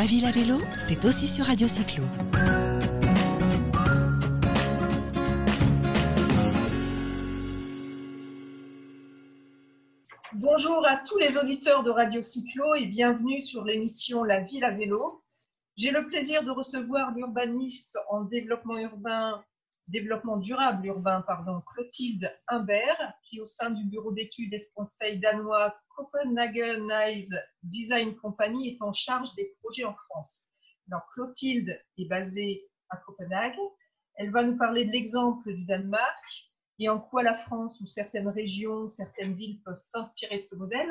Ma ville à vélo, c'est aussi sur Radio Cyclo. Bonjour à tous les auditeurs de Radio Cyclo et bienvenue sur l'émission La ville à vélo. J'ai le plaisir de recevoir l'urbaniste en développement urbain, développement durable urbain, pardon, Clotilde Humbert, qui au sein du bureau d'études et de conseil danois Copenhagenize Design Company est en charge des projets en France. Clotilde est basée à Copenhague. Elle va nous parler de l'exemple du Danemark et en quoi la France ou certaines régions, certaines villes peuvent s'inspirer de ce modèle.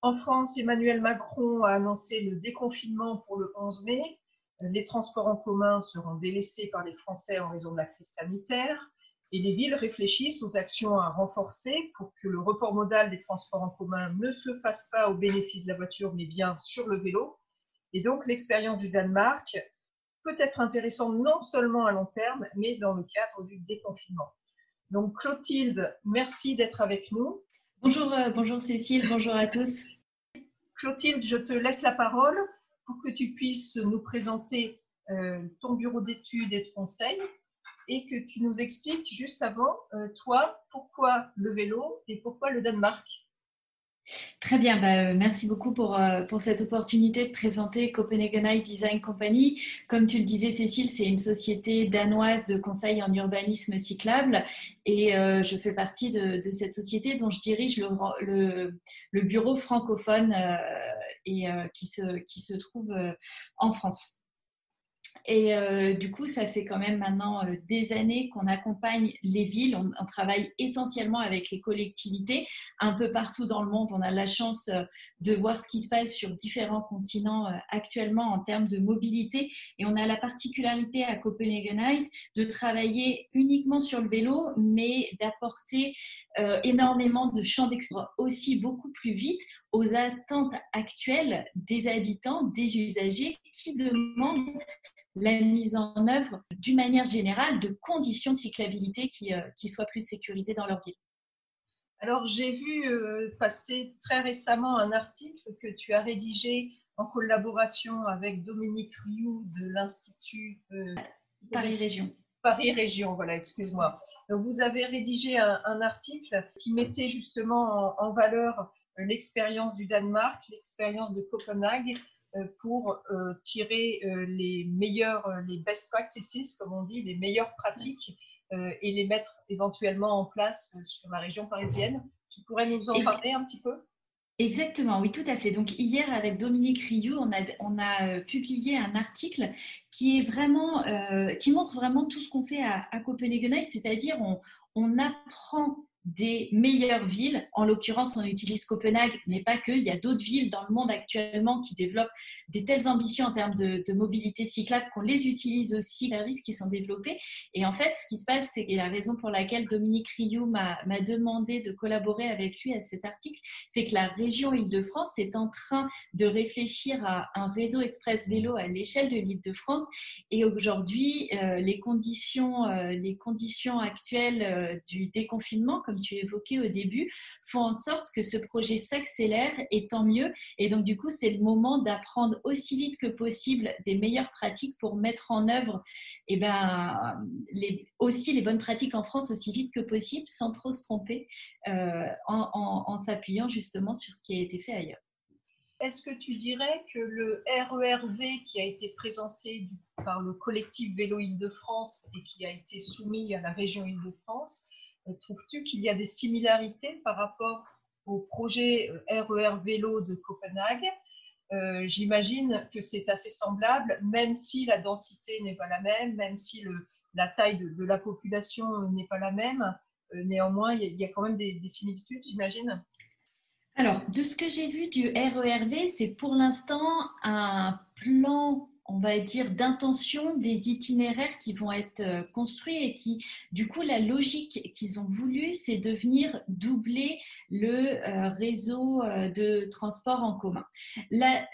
En France, Emmanuel Macron a annoncé le déconfinement pour le 11 mai. Les transports en commun seront délaissés par les Français en raison de la crise sanitaire et les villes réfléchissent aux actions à renforcer pour que le report modal des transports en commun ne se fasse pas au bénéfice de la voiture, mais bien sur le vélo. Et donc, l'expérience du Danemark peut être intéressante non seulement à long terme, mais dans le cadre du déconfinement. Donc Clotilde, merci d'être avec nous. Bonjour, euh, bonjour Cécile, bonjour à tous. Clotilde, je te laisse la parole pour que tu puisses nous présenter euh, ton bureau d'études et de conseil et que tu nous expliques juste avant, euh, toi, pourquoi le vélo et pourquoi le Danemark? Très bien, bah, euh, merci beaucoup pour, euh, pour cette opportunité de présenter Copenhagen Design Company. Comme tu le disais, Cécile, c'est une société danoise de conseil en urbanisme cyclable et je fais partie de, cette société dont je dirige le bureau francophone et qui, se, qui se trouve en France. Et euh, du coup, ça fait quand même maintenant euh, des années qu'on accompagne les villes. On, travaille essentiellement avec les collectivités un peu partout dans le monde. On a la chance euh, de voir ce qui se passe sur différents continents actuellement en termes de mobilité. Et on a la particularité à Copenhagenize de travailler uniquement sur le vélo, mais d'apporter énormément de champs d'expérience aussi beaucoup plus vite aux attentes actuelles des habitants, des usagers qui demandent la mise en œuvre d'une manière générale de conditions de cyclabilité qui, euh, qui soient plus sécurisées dans leur ville. Alors j'ai vu euh, passer très récemment un article que tu as rédigé en collaboration avec Dominique Rioux de l'Institut euh, Paris Région. Paris Région, voilà, excuse-moi. Donc vous avez rédigé un, un, article qui mettait justement en, en valeur l'expérience du Danemark, l'expérience de Copenhague pour euh, tirer euh, les meilleurs, euh, les best practices, comme on dit, les meilleures pratiques et les mettre éventuellement en place sur la région parisienne. Tu pourrais nous en parler un petit peu? Exactement, oui, tout à fait. Donc hier, avec Dominique Rioux, on a, on a publié un article qui est vraiment, euh, qui montre vraiment tout ce qu'on fait à, à Copenhagen, c'est-à-dire on, on apprend des meilleures villes. En l'occurrence, on utilise Copenhague, mais pas que. Il y a d'autres villes dans le monde actuellement qui développent des telles ambitions en termes de, mobilité cyclable qu'on les utilise aussi, services qui sont développés. Et en fait, ce qui se passe, c'est la raison pour laquelle Dominique Rioux m'a demandé de collaborer avec lui à cet article, c'est que la région Île-de-France est en train de réfléchir à un réseau express vélo à l'échelle de l'Île-de-France. Et aujourd'hui, euh, les conditions, euh, les conditions actuelles euh, du déconfinement, tu évoquais au début, font en sorte que ce projet s'accélère et tant mieux. Et donc, du coup, c'est le moment d'apprendre aussi vite que possible des meilleures pratiques pour mettre en œuvre eh ben, aussi les bonnes pratiques en France aussi vite que possible sans trop se tromper euh, en, en, en s'appuyant justement sur ce qui a été fait ailleurs. Est-ce que tu dirais que le RERV qui a été présenté par le collectif Vélo Île-de-France et qui a été soumis à la région Île-de-France trouves-tu qu'il y a des similarités par rapport au projet RER Vélo de Copenhague? Euh, J'imagine que c'est assez semblable, même si la densité n'est pas la même, même si la taille de, la population n'est pas la même. Euh, néanmoins, il y, a, quand même des similitudes, j'imagine. Alors, de ce que j'ai vu du RERV, c'est pour l'instant un plan on va dire, d'intention des itinéraires qui vont être euh, construits et qui, du coup, la logique qu'ils ont voulu, c'est de venir doubler le euh, réseau euh, de transport en commun. La,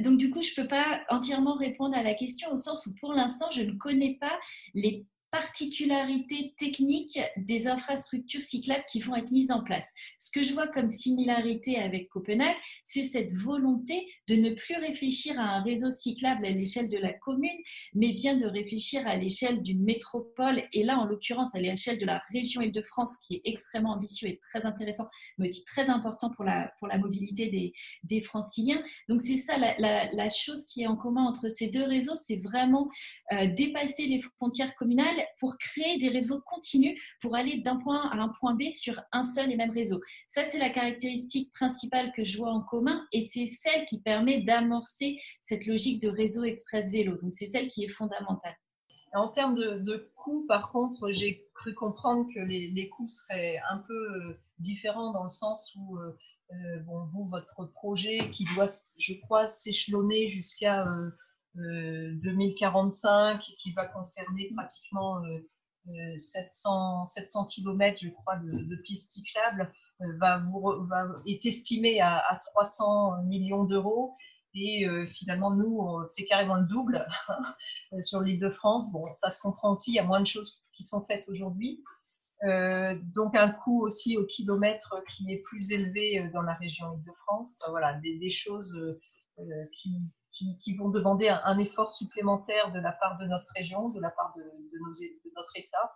donc, du coup, je ne peux pas entièrement répondre à la question au sens où, pour l'instant, je ne connais pas les particularités techniques des infrastructures cyclables qui vont être mises en place. Ce que je vois comme similarité avec Copenhague, c'est cette volonté de ne plus réfléchir à un réseau cyclable à l'échelle de la commune, mais bien de réfléchir à l'échelle d'une métropole, et là en l'occurrence à l'échelle de la région Île-de-France, qui est extrêmement ambitieux et très intéressant, mais aussi très important pour la, pour la mobilité des, des franciliens. Donc c'est ça la, chose qui est en commun entre ces deux réseaux, c'est vraiment euh, dépasser les frontières communales pour créer des réseaux continus pour aller d'un point à un point B sur un seul et même réseau. Ça, c'est la caractéristique principale que je vois en commun et c'est celle qui permet d'amorcer cette logique de réseau express vélo. Donc, c'est celle qui est fondamentale. En termes de, coûts, par contre, j'ai cru comprendre que les, coûts seraient un peu euh, différents dans le sens où, euh, euh, bon, vous, votre projet qui doit, je crois, s'échelonner jusqu'à 2045 et qui va concerner pratiquement 700, 700 km, je crois, de, pistes cyclables, euh, va, est estimé à, 300 millions d'euros. Et euh, finalement, nous, c'est carrément le double sur l'île de France. Bon, ça se comprend aussi, il y a moins de choses qui sont faites aujourd'hui. donc un coût aussi au kilomètre qui est plus élevé dans la région Île-de-France. voilà, des, choses qui, qui, vont demander un, effort supplémentaire de la part de notre région, de la part de, notre État.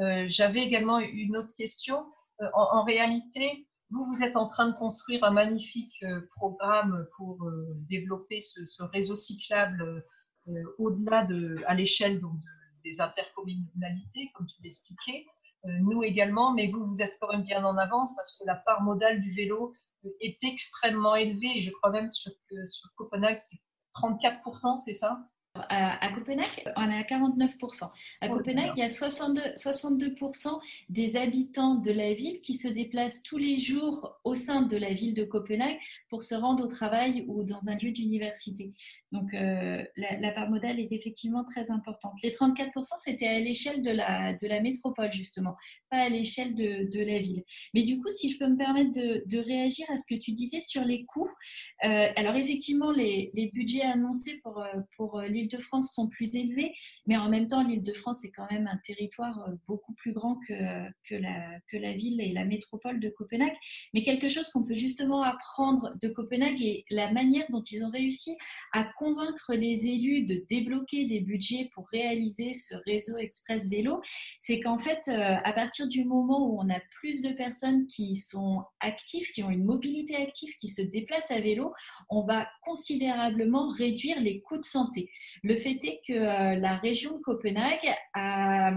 Euh, j'avais également une autre question. Euh, en, réalité, vous, vous êtes en train de construire un magnifique euh, programme pour développer ce, réseau cyclable au-delà de, à l'échelle des intercommunalités, comme tu l'expliquais. nous également, mais vous, vous êtes quand même bien en avance parce que la part modale du vélo est extrêmement élevée et je crois même sur, que sur Copenhague, c'est 34%, c'est ça? À, Copenhague, on est à 49%. À Copenhague, il y a 62, 62% des habitants de la ville qui se déplacent tous les jours au sein de la ville de Copenhague pour se rendre au travail ou dans un lieu d'université. Donc, euh, la, part modale est effectivement très importante. Les 34%, c'était à l'échelle de la, de la métropole, justement, pas à l'échelle de, de, la ville. Mais du coup, si je peux me permettre de, de réagir à ce que tu disais sur les coûts, euh, alors effectivement, les, les budgets annoncés pour, euh, pour l'île de france sont plus élevés, mais en même temps, l'Île-de-France est quand même un territoire euh, beaucoup plus grand que, que, la, que la ville et la métropole de Copenhague. Mais quelque chose qu'on peut justement apprendre de Copenhague et la manière dont ils ont réussi à convaincre les élus de débloquer des budgets pour réaliser ce réseau express vélo, c'est qu'en fait, euh, à partir du moment où on a plus de personnes qui sont actives, qui ont une mobilité active, qui se déplacent à vélo, on va considérablement réduire les coûts de santé. Le fait est que euh, la région de Copenhague a,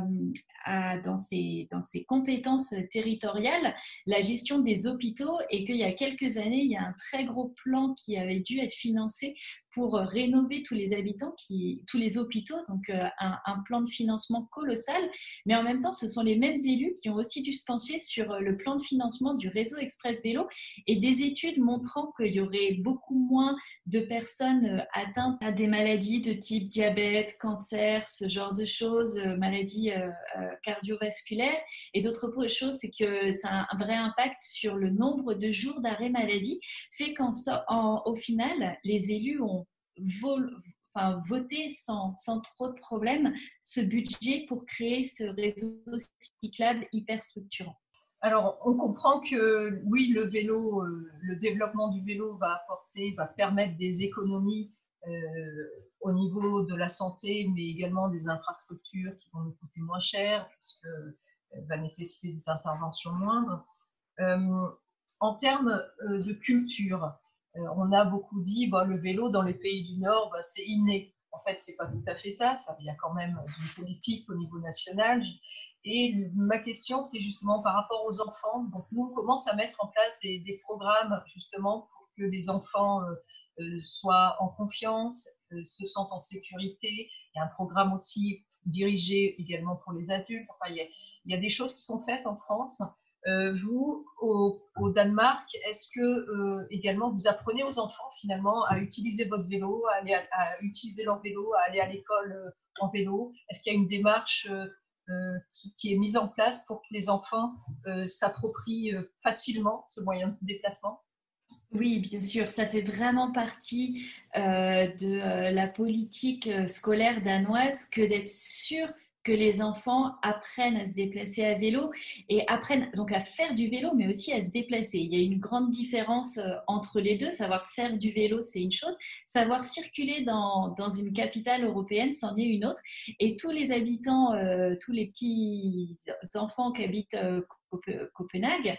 dans, ses, dans ses compétences territoriales la gestion des hôpitaux et qu'il y a quelques années, il y a un très gros plan qui avait dû être financé pour rénover tous les habitants, qui, tous les hôpitaux, donc euh, un, plan de financement colossal. Mais en même temps, ce sont les mêmes élus qui ont aussi dû se pencher sur euh, le plan de financement du réseau Express Vélo et des études montrant qu'il y aurait beaucoup moins de personnes euh, atteintes à des maladies de type diabète, cancer, ce genre de choses, maladies cardiovasculaires. Et d'autres choses, c'est que ça a un vrai impact sur le nombre de jours d'arrêt maladie, fait qu'au final, les élus ont voter sans, trop de problèmes ce budget pour créer ce réseau cyclable hyper structurant alors, on comprend que oui, le vélo, euh, le développement du vélo va apporter, va permettre des économies euh, au niveau de la santé, mais également des infrastructures qui vont nous coûter moins cher, puisque euh, va nécessiter des interventions moindres. en termes de culture, on a beaucoup dit bah, le vélo dans les pays du Nord, bah, c'est inné. En fait, c'est pas tout à fait ça. Ça vient quand même d'une politique au niveau national. Et ma question, c'est justement par rapport aux enfants. Donc, nous, on commence à mettre en place des, programmes justement pour que les enfants euh, euh, soient en confiance, se sentent en sécurité. Il y a un programme aussi dirigé également pour les adultes. Enfin, il y a des choses qui sont faites en France. Euh, vous, au, Danemark, est-ce que euh, également vous apprenez aux enfants finalement à utiliser votre vélo, à, utiliser leur vélo, à aller à l'école euh, en vélo? Est-ce qu'il y a une démarche qui, est mise en place pour que les enfants s'approprient facilement ce moyen de déplacement? Oui, bien sûr, ça fait vraiment partie de la politique scolaire danoise que d'être sûr que les enfants apprennent à se déplacer à vélo et apprennent donc à faire du vélo, mais aussi à se déplacer. Il y a une grande différence euh, entre les deux. Savoir faire du vélo, c'est une chose. Savoir circuler dans, dans une capitale européenne, c'en est une autre. Et tous les habitants, euh, tous les petits enfants qui habitent euh, Copenhague,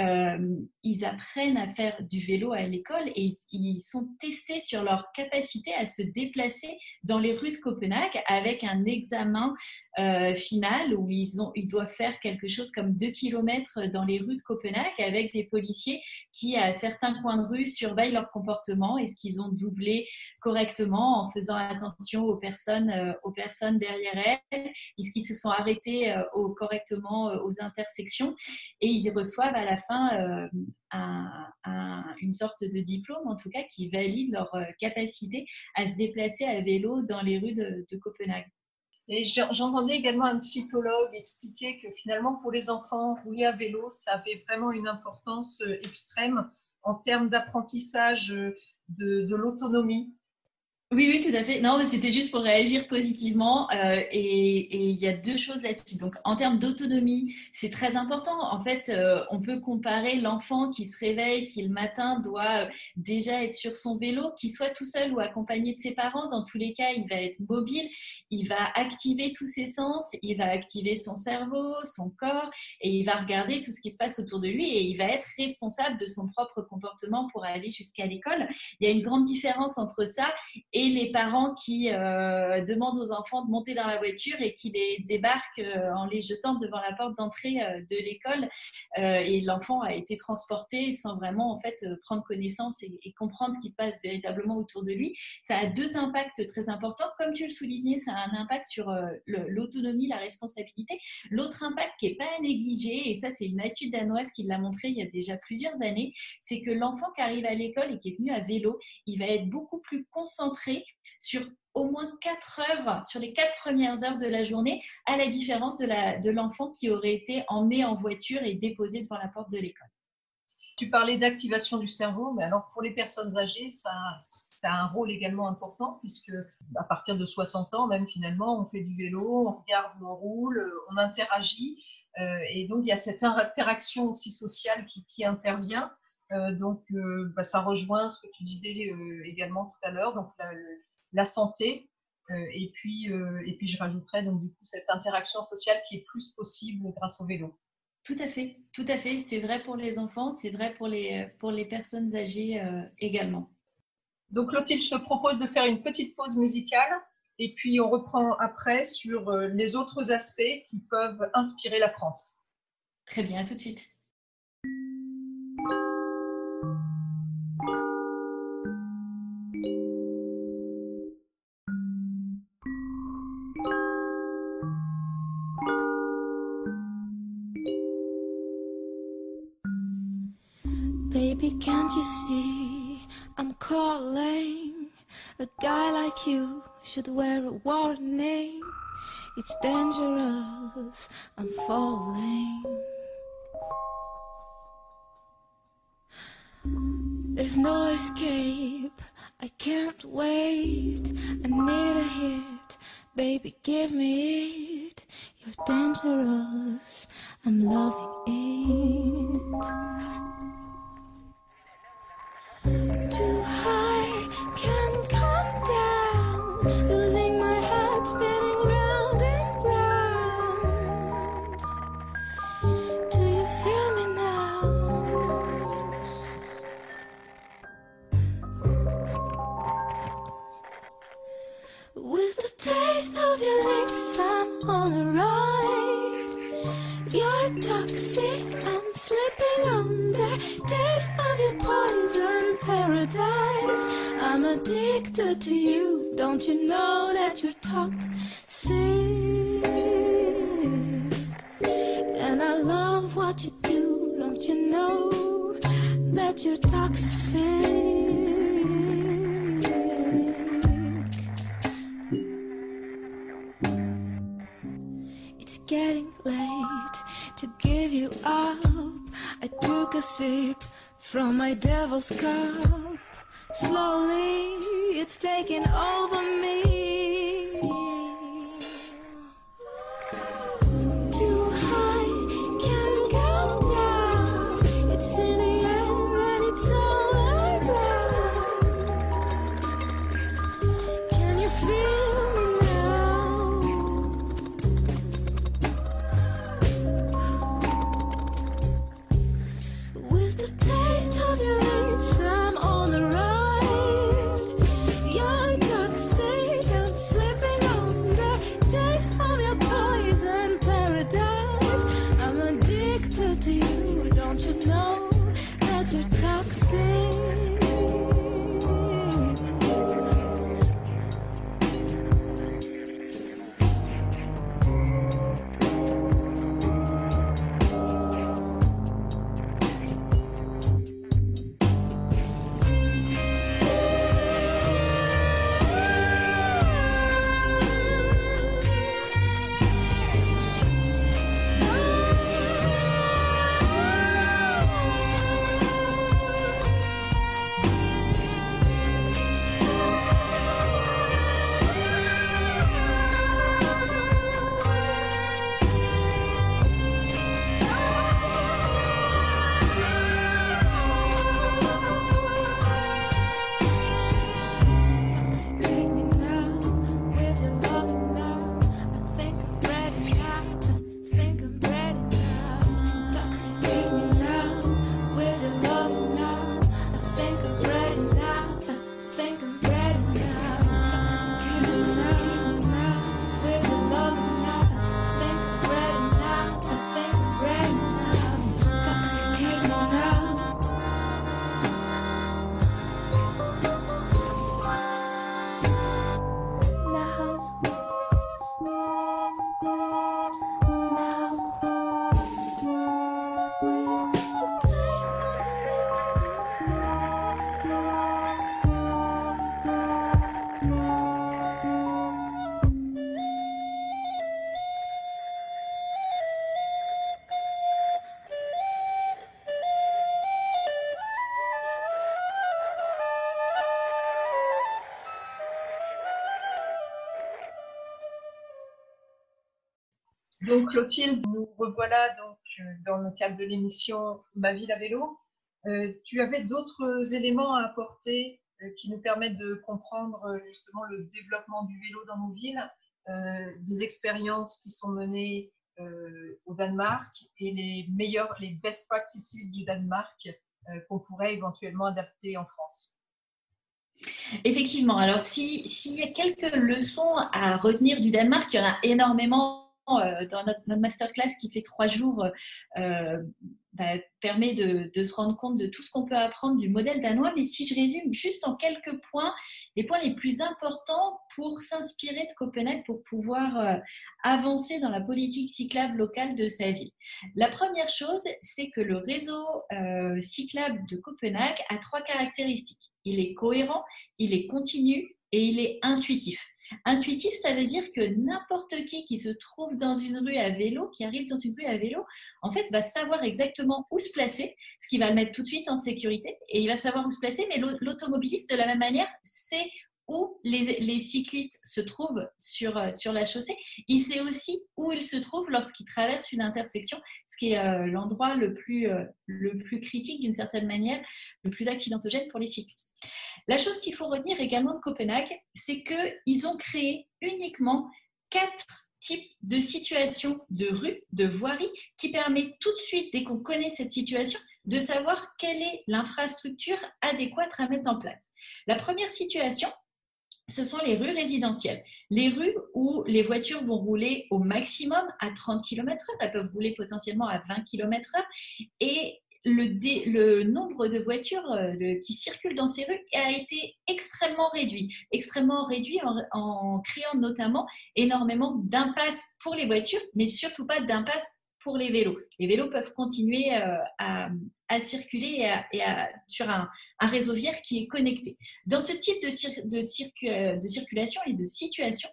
euh, ils apprennent à faire du vélo à l'école et ils sont testés sur leur capacité à se déplacer dans les rues de Copenhague avec un examen euh, final où ils, ont, ils doivent faire quelque chose comme 2 km dans les rues de Copenhague avec des policiers qui, à certains coins de rue, surveillent leur comportement. Est-ce qu'ils ont doublé correctement en faisant attention aux personnes, euh, aux personnes derrière elles Est-ce qu'ils se sont arrêtés correctement aux intersections et ils reçoivent à la fin euh, une sorte de diplôme, en tout cas, qui valide leur euh, capacité à se déplacer à vélo dans les rues de, Copenhague. Et j'entendais également un psychologue expliquer que finalement, pour les enfants, rouler à vélo, ça avait vraiment une importance euh, extrême en termes d'apprentissage de l'autonomie, oui, oui, tout à fait. Non, mais c'était juste pour réagir positivement. Euh, et, il y a deux choses là-dessus. Donc, en termes d'autonomie, c'est très important. En fait, euh, on peut comparer l'enfant qui se réveille, qui le matin doit euh, déjà être sur son vélo, qui soit tout seul ou accompagné de ses parents. Dans tous les cas, il va être mobile, il va activer tous ses sens, il va activer son cerveau, son corps, et il va regarder tout ce qui se passe autour de lui et il va être responsable de son propre comportement pour aller jusqu'à l'école. Il y a une grande différence entre ça et et les parents qui euh, demandent aux enfants de monter dans la voiture et qui les débarquent euh, en les jetant devant la porte d'entrée euh, de l'école. et l'enfant a été transporté sans vraiment en fait prendre connaissance et, comprendre ce qui se passe véritablement autour de lui. Ça a deux impacts très importants. Comme tu le soulignais, ça a un impact sur l'autonomie, la responsabilité. L'autre impact qui n'est pas à négliger, et ça c'est une étude danoise qui l'a montré il y a déjà plusieurs années, c'est que l'enfant qui arrive à l'école et qui est venu à vélo, il va être beaucoup plus concentré sur au moins 4 heures, sur les 4 premières heures de la journée, à la différence de l'enfant de qui aurait été emmené en voiture et déposé devant la porte de l'école. Tu parlais d'activation du cerveau, mais alors pour les personnes âgées, ça, ça, a un rôle également important puisque à partir de 60 ans, même finalement, on fait du vélo, on regarde où on roule, on interagit. Euh, et donc, il y a cette interaction aussi sociale qui intervient. Euh, donc, euh, bah, ça rejoint ce que tu disais euh, également tout à l'heure, donc la, santé. et puis, et puis, je rajouterais donc du coup cette interaction sociale qui est plus possible grâce au vélo. Tout à fait, tout à fait. C'est vrai pour les enfants, c'est vrai pour les, pour les personnes âgées également. Donc Clotilde, je te propose de faire une petite pause musicale et puis on reprend après sur les autres aspects qui peuvent inspirer la France. Très bien, à tout de suite. Can't you see I'm calling? A guy like you should wear a warning. It's dangerous, I'm falling. There's no escape, I can't wait. I need a hit, baby, give me it. You're dangerous, I'm loving it. Addicted to you. Don't you know that you're toxic? And I love what you do. Don't you know that you're toxic? It's getting late to give you up. I took a sip from my devil's cup. Slowly, it's taking over me. Donc Clotilde, nous revoilà donc dans le cadre de l'émission Ma ville à vélo. Euh, tu avais d'autres éléments à apporter euh, qui nous permettent de comprendre euh, justement le développement du vélo dans nos villes, des expériences qui sont menées au Danemark et les meilleurs, les best practices du Danemark qu'on pourrait éventuellement adapter en France. Effectivement. Alors, si- s'il y a quelques leçons à retenir du Danemark, il y en a énormément dans notre, masterclass qui fait trois jours, euh, bah, permet de, se rendre compte de tout ce qu'on peut apprendre du modèle danois. Mais si je résume juste en quelques points, les points les plus importants pour s'inspirer de Copenhague pour pouvoir euh, avancer dans la politique cyclable locale de sa ville. La première chose, c'est que le réseau euh, cyclable de Copenhague a trois caractéristiques. Il est cohérent, il est continu et il est intuitif. Intuitif, ça veut dire que n'importe qui qui se trouve dans une rue à vélo, qui arrive dans une rue à vélo, en fait, va savoir exactement où se placer, ce qui va le mettre tout de suite en sécurité, et il va savoir où se placer, mais l'au- l'automobiliste, de la même manière, sait où les, cyclistes se trouvent sur, euh, sur la chaussée. Il sait aussi où il se trouve lorsqu'il traverse une intersection, ce qui est euh, l'endroit le, plus, euh, le plus critique d'une certaine manière, le plus accidentogène pour les cyclistes. La chose qu'il faut retenir également de Copenhague, c'est qu'ils ont créé uniquement quatre types de situations de rue, de voirie, qui permet tout de suite, dès qu'on connaît cette situation, de savoir quelle est l'infrastructure adéquate à mettre en place. La première situation, ce sont les rues résidentielles. Les rues où les voitures vont rouler au maximum à 30 km/h, elles peuvent rouler potentiellement à 20 km/h, et le, nombre de voitures euh, qui circulent dans ces rues a été extrêmement réduit. Extrêmement réduit en, en créant notamment énormément d'impasses pour les voitures, mais surtout pas d'impasses pour les vélos. Les vélos peuvent continuer euh, à, à circuler et à- et à- sur un, un réseau viaire qui est connecté. Dans ce type de, cir- de circu- euh, de circulation et de situation,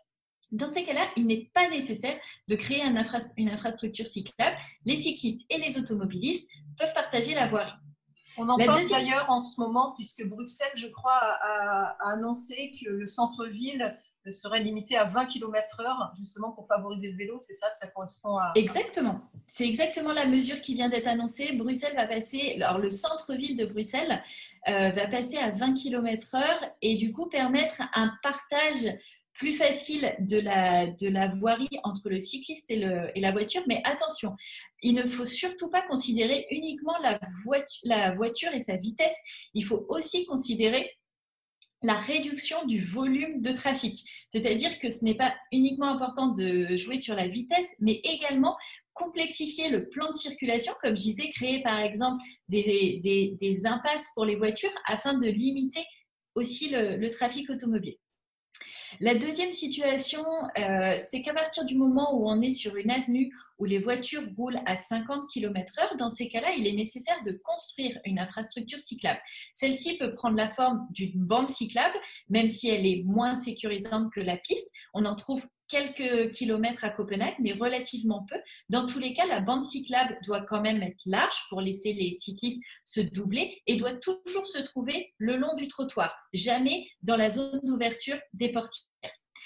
dans ces cas-là, il n'est pas nécessaire de créer un infra- une infrastructure cyclable. Les cyclistes et les automobilistes peuvent partager la voirie. On en La parle deuxième- d'ailleurs en ce moment, puisque Bruxelles, je crois, a, a annoncé que le centre-ville serait limité à 20 km/h, justement pour favoriser le vélo. C'est ça, ça correspond à. Exactement. C'est exactement la mesure qui vient d'être annoncée. Bruxelles va passer, alors le centre-ville de Bruxelles euh, va passer à 20 km/h et du coup permettre un partage plus facile de la, voirie entre le cycliste et, le, la voiture. Mais attention, il ne faut surtout pas considérer uniquement la voiture, la voiture et sa vitesse. Il faut aussi considérer la réduction du volume de trafic. C'est-à-dire que ce n'est pas uniquement important de jouer sur la vitesse, mais également complexifier le plan de circulation, comme je disais, créer par exemple des, des, impasses pour les voitures afin de limiter aussi le trafic automobile. La deuxième situation, euh, c'est qu'à partir du moment où on est sur une avenue où les voitures roulent à 50 km/h, dans ces cas-là, il est nécessaire de construire une infrastructure cyclable. Celle-ci peut prendre la forme d'une bande cyclable, même si elle est moins sécurisante que la piste. On en trouve quelques kilomètres à Copenhague, mais relativement peu. Dans tous les cas, la bande cyclable doit quand même être large pour laisser les cyclistes se doubler et doit toujours se trouver le long du trottoir, jamais dans la zone d'ouverture des portières.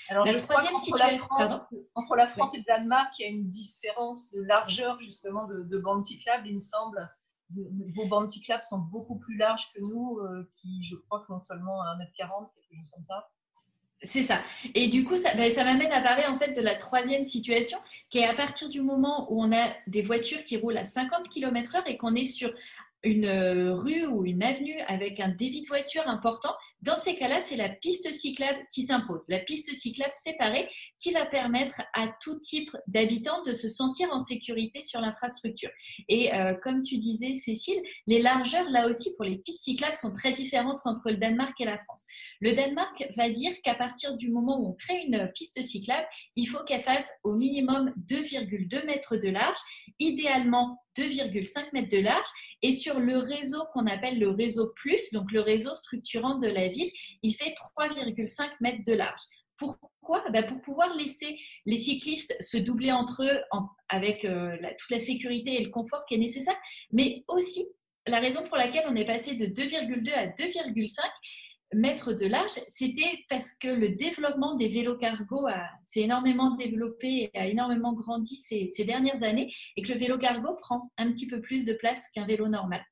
Alors, La je crois troisième qu'entre la situation- France- entre la France et le Danemark, il y a une différence de largeur justement de, de bandes cyclables, il me semble. Vos bandes cyclables sont beaucoup plus larges que nous, euh, qui je crois font seulement 1m40, quelque chose comme ça. C'est ça. Et du coup, ça, ben, ça m'amène à parler en fait de la troisième situation, qui est à partir du moment où on a des voitures qui roulent à 50 km/h et qu'on est sur une euh, rue ou une avenue avec un débit de voiture important. Dans ces cas-là, c'est la piste cyclable qui s'impose. La piste cyclable séparée qui va permettre à tout type d'habitants de se sentir en sécurité sur l'infrastructure. Et euh, comme tu disais, Cécile, les largeurs, là aussi, pour les pistes cyclables, sont très différentes entre le Danemark et la France. Le Danemark va dire qu'à partir du moment où on crée une piste cyclable, il faut qu'elle fasse au minimum 2,2 mètres de large, idéalement 2,5 mètres de large. Et sur le réseau qu'on appelle le réseau plus, donc le réseau structurant de la ville, il fait 3,5 mètres de large. Pourquoi? Ben, Pour pouvoir laisser les cyclistes se doubler entre eux avec euh, toute la sécurité et le confort qui est nécessaire, mais aussi la raison pour laquelle on est passé de 2,2 à 2,5 mètres de large, c'était parce que le développement des vélos cargo a- s'est énormément développé et a énormément grandi ces, ces dernières années et que le vélo cargo prend un petit peu plus de place qu'un vélo normal.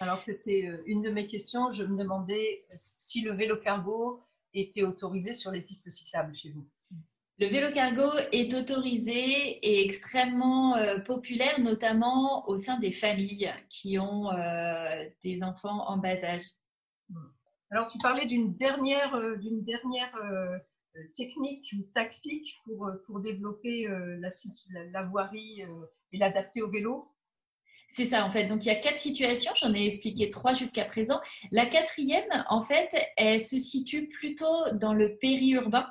Alors, c'était euh, une de mes questions. Je me demandais si le vélo cargo était autorisé sur les pistes cyclables chez vous. Le vélo cargo est autorisé et extrêmement euh, populaire, notamment au sein des familles qui ont euh, des enfants en bas âge. Alors, tu parlais d'une dernière, euh, dernière euh, technique ou tactique pour, euh, pour développer la, la- voirie et l'adapter au vélo? C'est ça, en fait. Donc, il y a quatre situations. J'en ai expliqué trois jusqu'à présent. La quatrième, en fait, elle se situe plutôt dans le périurbain.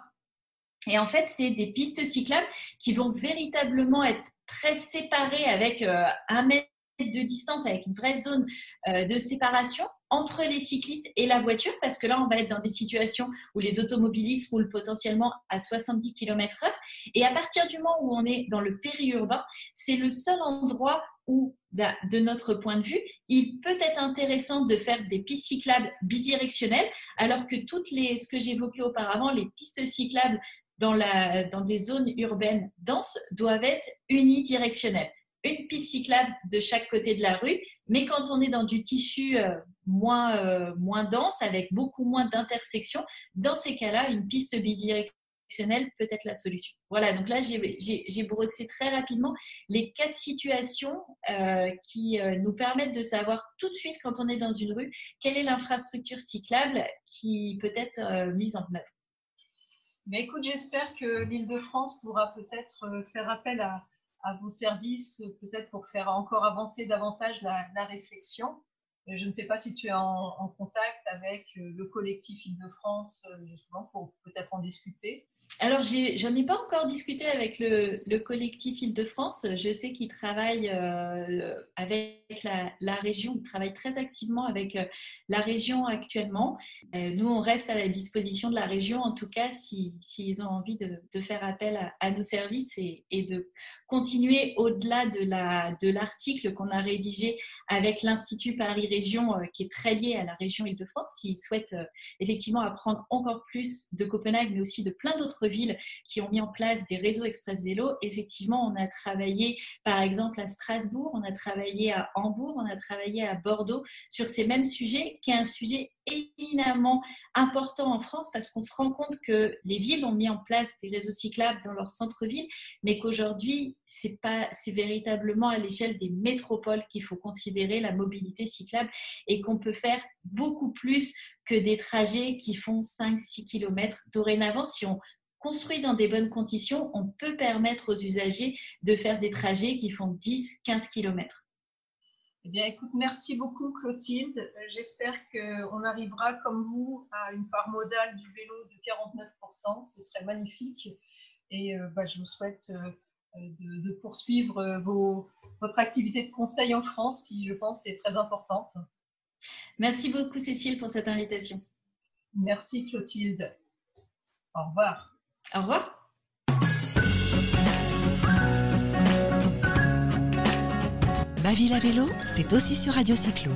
Et en fait, c'est des pistes cyclables qui vont véritablement être très séparées avec un mètre de distance, avec une vraie zone de séparation entre les cyclistes et la voiture, parce que là, on va être dans des situations où les automobilistes roulent potentiellement à 70 km/h. Et à partir du moment où on est dans le périurbain, c'est le seul endroit où, da- de notre point de vue, il peut être intéressant de faire des pistes cyclables bidirectionnelles, alors que toutes les, ce que j'évoquais auparavant, les pistes cyclables dans, la, dans des zones urbaines denses doivent être unidirectionnelles. Une piste cyclable de chaque côté de la rue, mais quand on est dans du tissu euh, moins, euh, moins dense, avec beaucoup moins d'intersections, dans ces cas-là, une piste bidirectionnelle peut être la solution. Voilà, donc là, j'ai- brossé très rapidement les quatre situations euh, qui nous permettent de savoir tout de suite, quand on est dans une rue, quelle est l'infrastructure cyclable qui peut être mise en œuvre. Mais écoute, j'espère que l'Île-de-France pourra peut-être faire appel à, à vos services, peut-être pour faire encore avancer davantage la réflexion. Je ne sais pas si tu es en, contact avec euh, le collectif Île-de-France, euh, justement, pour peut-être en discuter. Alors, j'ai- j'en ai, pas encore discuté avec le, le collectif Île-de-France. Je sais qu'ils travaillent euh, avec la, région, ils travaillent très activement avec la région actuellement. Nous, on reste à la disposition de la région, en tout cas, s'ils si, s'ils ont envie de, faire appel à, nos services et, de continuer au-delà de l'article qu'on a rédigé avec l'Institut Paris Région, euh, qui est très lié à la région Île-de-France, s'ils souhaitent euh, effectivement apprendre encore plus de Copenhague, mais aussi de plein d'autres villes qui ont mis en place des réseaux express vélo. Effectivement, on a travaillé par exemple à Strasbourg, on a travaillé à Hambourg, on a travaillé à Bordeaux sur ces mêmes sujets, qui est un sujet éminemment important en France parce qu'on se rend compte que les villes ont mis en place des réseaux cyclables dans leur centre-ville, mais qu'aujourd'hui, c'est véritablement à l'échelle des métropoles qu'il faut considérer la mobilité cyclable et qu'on peut faire beaucoup plus que des trajets qui font 5-6 km. Dorénavant, si on construit dans des bonnes conditions, on peut permettre aux usagers de faire des trajets qui font 10-15 km. Eh bien, écoute, merci beaucoup Clotilde. Euh, j'espère qu'on arrivera comme vous à une part modale du vélo de 49%. Ce serait magnifique. Et euh, bah, je vous souhaite euh, de, de, poursuivre vos, votre activité de conseil en France, qui, je pense, est très importante. Merci beaucoup Cécile pour cette invitation. Merci Clotilde. Au revoir. Au revoir. Ma ville à vélo, c'est aussi sur Radio Cyclo.